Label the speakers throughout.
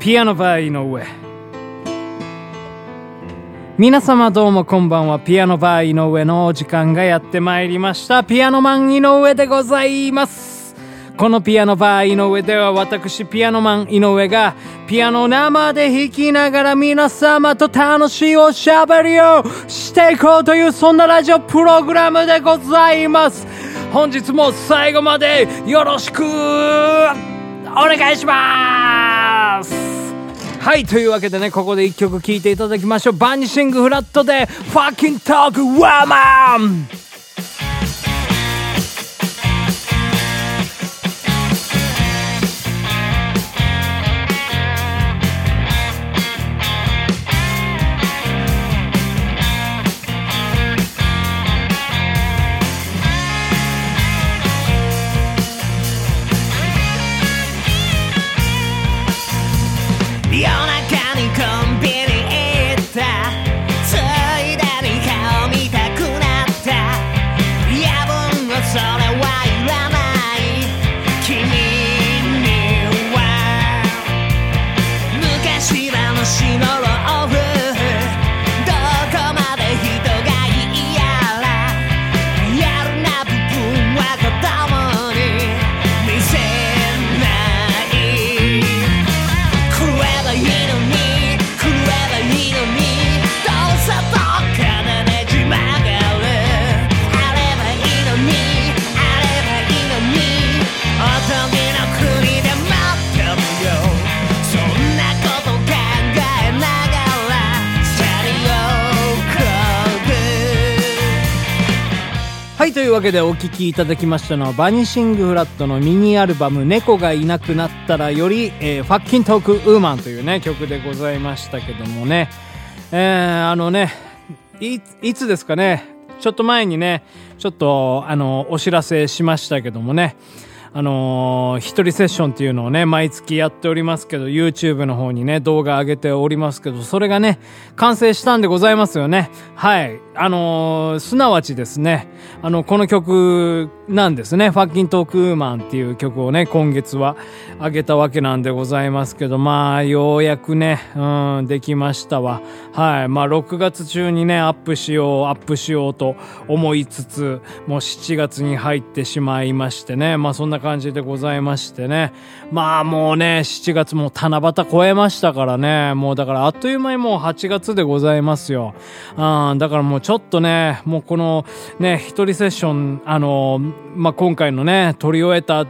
Speaker 1: ピアノバー井上。皆様どうもこんばんは。ピアノバー井上のお時間がやってまいりました。ピアノマン井上でございます。このピアノバー井上では私ピアノマン井上がピアノ生で弾きながら皆様と楽しいおしゃべりをしていこうというそんなラジオプログラムでございます。本日も最後までよろしく。お願いしますはい、というわけでね、ここで1曲聴いていただきましょう。バニシングフラットで、ファッキントークワーマン
Speaker 2: と
Speaker 1: いうわけでお聴きいただきましたのは、バニシングフラットのミニアルバム、猫がいなくなったらより、えーファッキントークウーマンというね、曲でございましたけどもね、えー、あのね、い、いつですかね、ちょっと前にね、ちょっと、あの、お知らせしましたけどもね、あのー一人セッションっていうのをね、毎月やっておりますけど、YouTube の方にね、動画上げておりますけど、それがね、完成したんでございますよね。はい。あのーすなわちですね、あの、この曲なんですね。ファッキントークーマンっていう曲をね、今月は上げたわけなんでございますけど、まあ、ようやくね、うん、できましたわ。はい。まあ、6月中にね、アップしよう、アップしようと思いつつ、もう7月に入ってしまいましてね、まあ、そんな感じでございましてね。まあ、もうね、7月も七夕超えましたからね、もうだからあっという間にもう8月でございますよ。うん、だからもうちょっとね、もうこのね、一人セッション、あの、まあ、今回のね、撮り終えた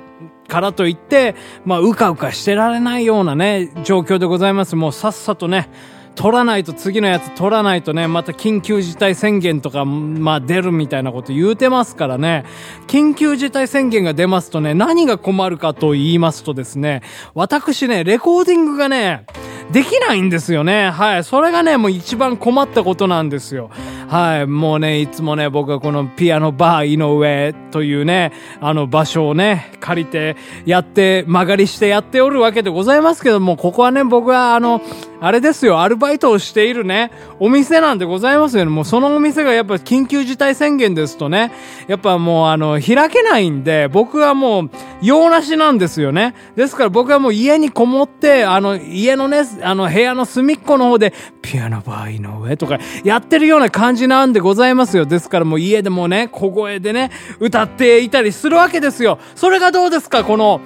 Speaker 1: からといって、まあ、うかうかしてられないようなね、状況でございます。もうさっさとね、取らないと次のやつ取らないとね、また緊急事態宣言とか、まあ出るみたいなこと言うてますからね、緊急事態宣言が出ますとね、何が困るかと言いますとですね、私ね、レコーディングがね、できないんですよね。はい。それがね、もう一番困ったことなんですよ。はい。もうね、いつもね、僕はこのピアノバー井上というね、あの場所をね、借りてやって、曲がりしてやっておるわけでございますけども、ここはね、僕はあの、あれですよ、アルバイトをしているね、お店なんでございますよね。もうそのお店がやっぱ緊急事態宣言ですとね、やっぱもうあの、開けないんで、僕はもう、用なしなんですよね。ですから僕はもう家にこもって、あの、家のね、あの、部屋の隅っこの方で、ピアノバー井上とか、やってるような感じなんでございますよ。ですからもう家でもね、小声でね、歌っていたりするわけですよ。それがどうですか、この、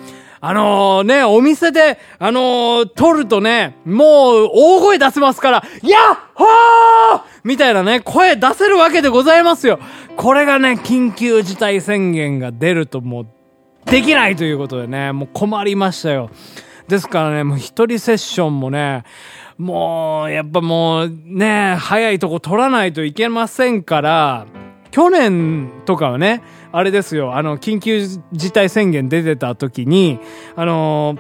Speaker 1: あのね、お店で、あのー撮るとね、もう、大声出せますから、やっほーみたいなね、声出せるわけでございますよ。これがね、緊急事態宣言が出るともう、できないということでね、もう困りましたよ。ですからね、もう一人セッションもね、もう、やっぱもうね、早いとこ取らないといけませんから、去年とかはね、あれですよ、あの、緊急事態宣言出てた時に、あの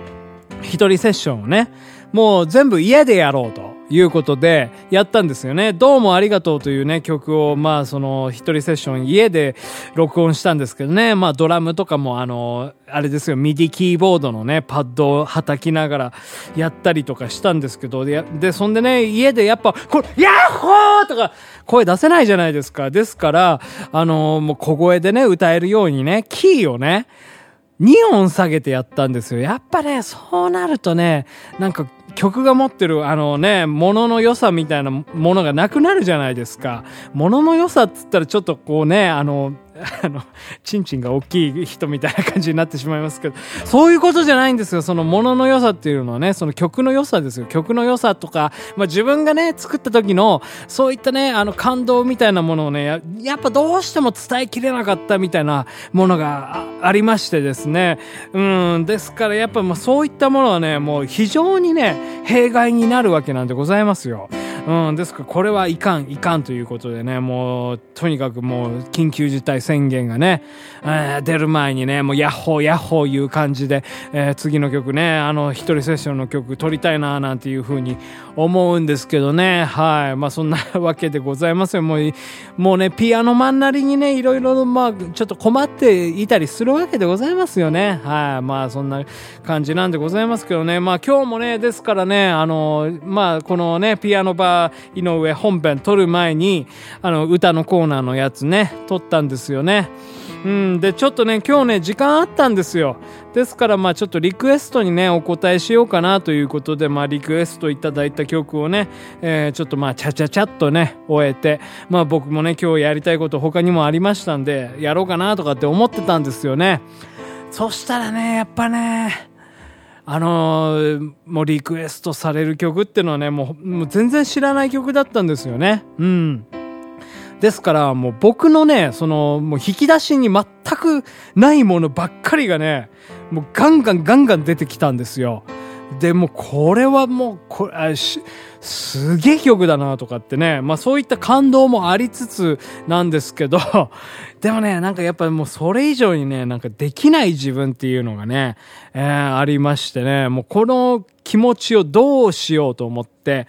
Speaker 1: 一人セッションをね、もう全部家でやろうと。いうことでやったんですよね。どうもありがとうというね、曲を、まあその一人セッション家で録音したんですけどね、まあドラムとかもあの、あれですよ、ミディキーボードのね、パッドを叩きながらやったりとかしたんですけど、で、でそんでね、家でやっぱ、これ、ヤッホーとか声出せないじゃないですか。ですから、あのもう小声でね、歌えるようにね、キーをね、2音下げてやったんですよ。やっぱね、そうなるとね、なんか曲が持ってるあのね、ものの良さみたいなものがなくなるじゃないですか。ものの良さっつったらちょっとこうね、あの、あの、チンチンが大きい人みたいな感じになってしまいますけど、そういうことじゃないんですよ。そのものの良さっていうのはね、その曲の良さですよ。曲の良さとか、まあ自分がね、作った時の、そういったね、あの感動みたいなものをね、やっぱどうしても伝えきれなかったみたいなものがありましてですね。うん、ですからやっぱまあそういったものはね、もう非常にね、弊害になるわけなんでございますよ。うん、ですからこれはいかん、いかんということでね、もう、とにかくもう、緊急事態宣言がね、えー出る前にね、もう、ヤッホー、ヤッホーいう感じで、えー次の曲ね、あの、一人セッションの曲撮りたいな、なんていうふうに思うんですけどね、はい。まあ、そんなわけでございますよ。もう、もうね、ピアノマンなりにね、いろいろ、まあ、ちょっと困っていたりするわけでございますよね。はい。まあ、そんな感じなんでございますけどね、まあ、今日もね、ですからね、あの、まあ、このね、ピアノバー井上本編撮る前に、あの、歌のコーナーのやつね、撮ったんですよね。うん、で、ちょっとね、今日ね、時間あったんですよ。ですから、まあちょっとリクエストにね、お答えしようかなということで、まあリクエストいただいた曲をね、えーちょっとまあちゃちゃちゃっとね、終えて、まあ僕もね、今日やりたいこと他にもありましたんで、やろうかなとかって思ってたんですよね。そしたらね、やっぱね、あのーもうリクエストされる曲っていうのはね、もうもう全然知らない曲だったんですよね。うん。ですから、もう僕のね、その、もう引き出しに全くないものばっかりがね、もうガンガンガンガン出てきたんですよ。で、もこれはもう、これ、あしすげえ曲だなとかってね、まあそういった感動もありつつなんですけど、でもね、なんかやっぱもうそれ以上にね、なんかできない自分っていうのがね、えーありましてね、もうこの気持ちをどうしようと思って、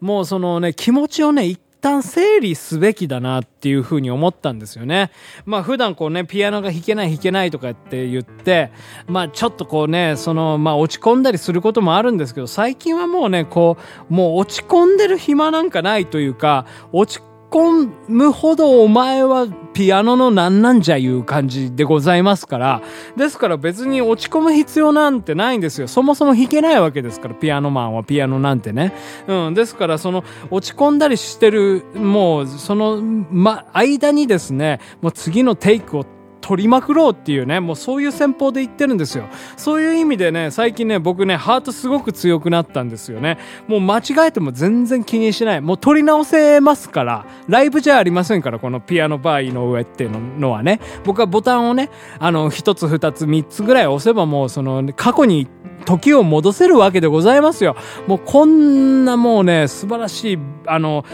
Speaker 1: もうそのね、気持ちをね、一旦整理すべきだなっていうふうに思ったんですよね。まあ普段こうね、ピアノが弾けない弾けないとかって言って、まあちょっとこうね、その、まあ落ち込んだりすることもあるんですけど、最近はもうね、こう、もう落ち込んでる暇なんかないというか、落ち込むほどお前はピアノのなんなんじゃいう感じでございますから、ですから別に落ち込む必要なんてないんですよ。そもそも弾けないわけですから、ピアノマンはピアノなんてね。うん。ですから、その、落ち込んだりしてる、もう、その、ま、間にですね、もう次のテイクを取りまくろうっていうね、もうそういう戦法で言ってるんですよ。そういう意味でね、最近ね、僕ね、ハートすごく強くなったんですよね。もう間違えても全然気にしない。もう取り直せますから、ライブじゃありませんから、このピアノバー井上っていうのはね、僕はボタンをね、あの、一つ二つ三つぐらい押せばもうその、過去に時を戻せるわけでございますよ。もうこんなもうね、素晴らしい、あの、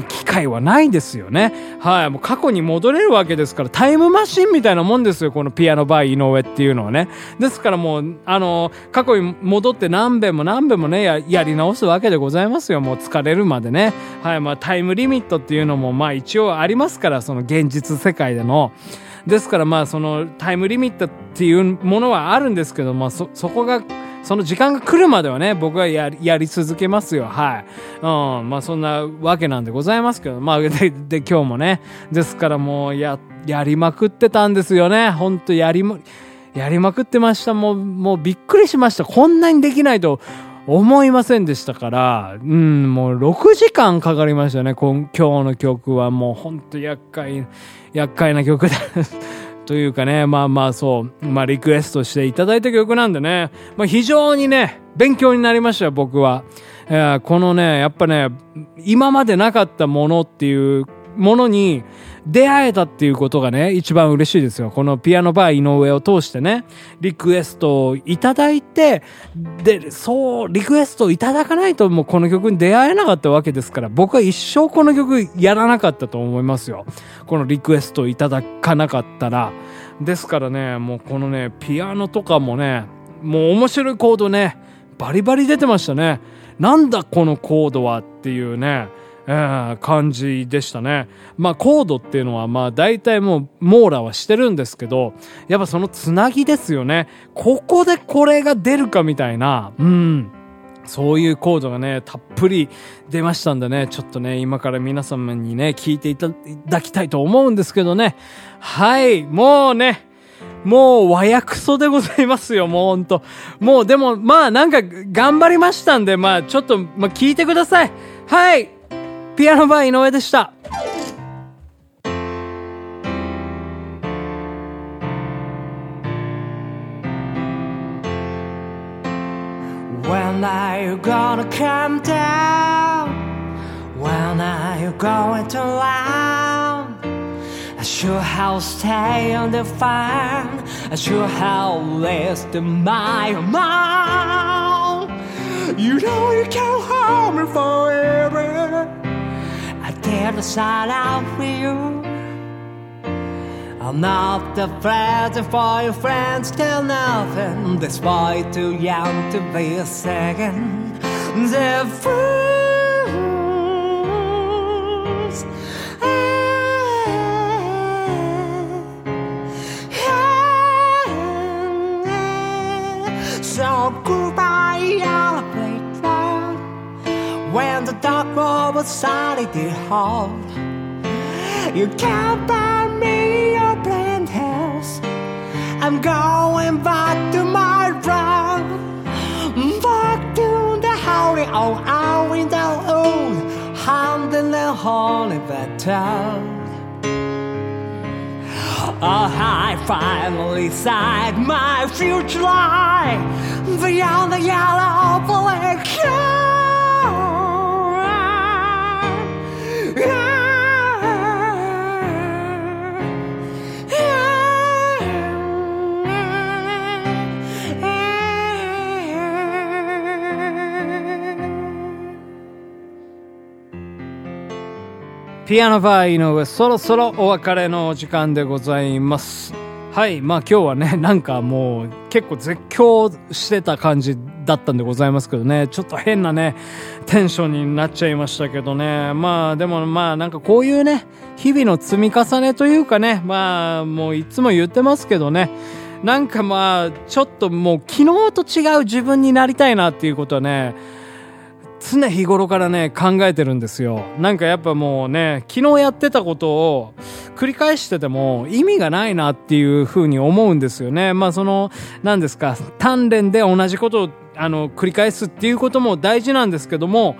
Speaker 1: 機会はないですよね。はい。もう過去に戻れるわけですから、タイムマシンみたいなもんですよ。このピアノバー井上っていうのはね。ですからもう、あの、過去に戻って何遍も何遍もね、ややり直すわけでございますよ。もう疲れるまでね。はい。まあタイムリミットっていうのも、まあ一応ありますから、その現実世界での。ですからまあそのタイムリミットっていうものはあるんですけど、まあそ、そこが、その時間が来るまではね、僕はやり、続けますよ。はい。うん。まあそんなわけなんでございますけど、まあで、で、今日もね、ですからもうや、やりまくってたんですよね。ほんとやりも、やりまくってました。もう、もうびっくりしました。こんなにできないと思いませんでしたから、うん、もう6時間かかりましたね。今今日の曲はもうほんと厄介、厄介な曲だ。というかね、まあまあそう、まあリクエストしていただいた曲なんでね、まあ非常にね、勉強になりましたよ、僕は。えこのね、やっぱね、今までなかったものっていうものに出会えたっていうことがね、一番嬉しいですよ。このピアノバー井上を通してね、リクエストをいただいて、で、そう、リクエストをいただかないともうこの曲に出会えなかったわけですから、僕は一生この曲やらなかったと思いますよ。このリクエストをいただかなかったら。ですからね、もうこのね、ピアノとかもね、もう面白いコードね、バリバリ出てましたね。なんだこのコードはっていうね、えー感じでしたね。まあコードっていうのはまあ大体もう網羅はしてるんですけど、やっぱそのつなぎですよね。ここでこれが出るかみたいな、うん。そういうコードがね、たっぷり出ましたんでね、ちょっとね、今から皆様にね、聞いていただきたいと思うんですけどね。はい、もうね、もう和訳そでございますよ、もうほんと。もうでも、まあなんか頑張りましたんで、まあちょっと、まあ聞いてください。はい。ピアノバー井上でした。
Speaker 2: When are you gonna come down? When are you going to land? I sure how stay on the farm. I sure how list my amount. You know you can't hold me forever. To sign out for you. I'm not afraid for your friends tell nothing. This boy too young to be a second. The 到过我沙里的好。You can't buy me a plain house. I'm going back to my room. Back to the howling old hour in the old Hamden and holy town. Oh, I finally sight my future light beyond the yellow
Speaker 1: ピアノバー井上、そろそろお別れのお時間でございます。はい。まあ今日はね、なんかもう結構絶叫してた感じだったんでございますけどね、ちょっと変なね、テンションになっちゃいましたけどね。まあでもまあなんかこういうね、日々の積み重ねというかね、まあもういつも言ってますけどね、なんかまあちょっともう昨日と違う自分になりたいなっていうことはね、常日頃からね、考えてるんですよ。なんかやっぱもうね、昨日やってたことを繰り返してても意味がないなっていうふうに思うんですよね。まあその、何ですか、鍛錬で同じことをあの、繰り返すっていうことも大事なんですけども、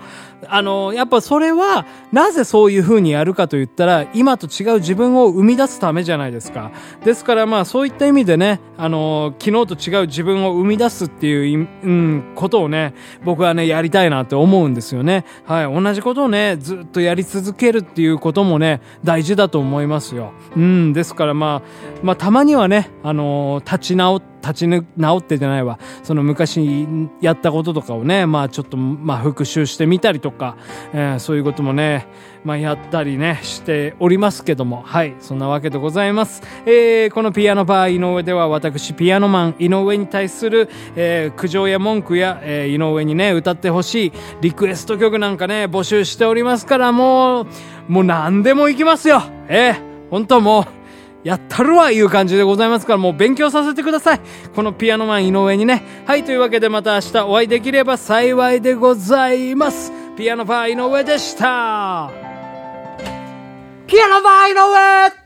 Speaker 1: あの、やっぱそれは、なぜそういう風にやるかと言ったら、今と違う自分を生み出すためじゃないですか。ですからまあそういった意味でね、あの、昨日と違う自分を生み出すっていう、うん、ことをね、僕はね、やりたいなって思うんですよね。はい。同じことをね、ずっとやり続けるっていうこともね、大事だと思いますよ。うん、ですからまあ、まあたまにはね、あの、立ち直って、立ち直ってじゃないわ。その昔やったこととかをね、まあちょっと、まあ復習してみたりとか、かえーそういうこともね、まあやったりね、しておりますけども、はい、そんなわけでございます。えーこのピアノバー井上では私、ピアノマン井上に対する、えー苦情や文句や、えー井上にね、歌ってほしいリクエスト曲なんかね、募集しておりますから、もう、もう何でも行きますよ。えー、本当もう、やったるわいう感じでございますから、もう勉強させてください。このピアノマン井上にね。はい、というわけでまた明日お会いできれば幸いでございます。ピアノバー井上でした。ピアノバー井上